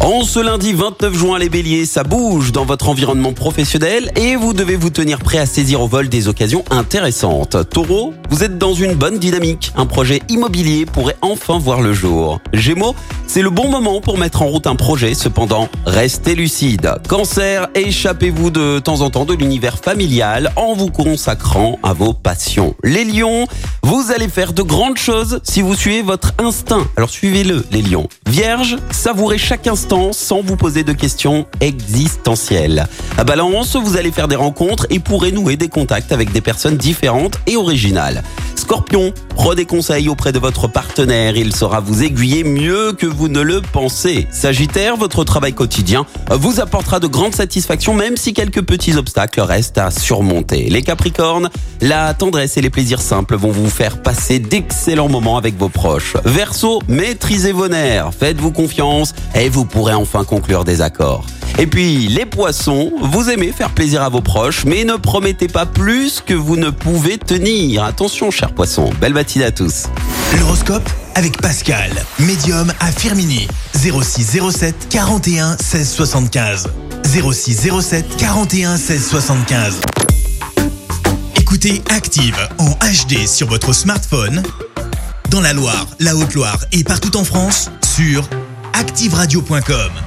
En ce lundi 29 juin, les béliers, ça bouge dans votre environnement professionnel et vous devez vous tenir prêt à saisir au vol des occasions intéressantes. Taureau, vous êtes dans une bonne dynamique. Un projet immobilier pourrait enfin voir le jour. Gémeaux, c'est le bon moment pour mettre en route un projet, cependant, restez lucide. Cancer, échappez-vous de temps en temps de l'univers familial en vous consacrant à vos passions. Les lions, vous allez faire de grandes choses si vous suivez votre instinct. Alors suivez-le, les lions. Vierge, savourez chaque instant sans vous poser de questions existentielles. À Balance, vous allez faire des rencontres et pourrez nouer des contacts avec des personnes différentes et originales. Scorpion, prenez conseil auprès de votre partenaire, il saura vous aiguiller mieux que vous ne le pensez. Sagittaire, votre travail quotidien vous apportera de grandes satisfactions même si quelques petits obstacles restent à surmonter. Les Capricornes, la tendresse et les plaisirs simples vont vous faire passer d'excellents moments avec vos proches. Verseau, maîtrisez vos nerfs, faites-vous confiance et vous pourrez enfin conclure des accords. Et puis, les poissons, vous aimez faire plaisir à vos proches, mais ne promettez pas plus que vous ne pouvez tenir. Attention, chers poissons. Belle matinée à tous. L'horoscope avec Pascal, médium à Firmini. 06 07 41 16 75. 06 07 41 16 75. Écoutez Active en HD sur votre smartphone, dans la Loire, la Haute-Loire et partout en France, sur activeradio.com.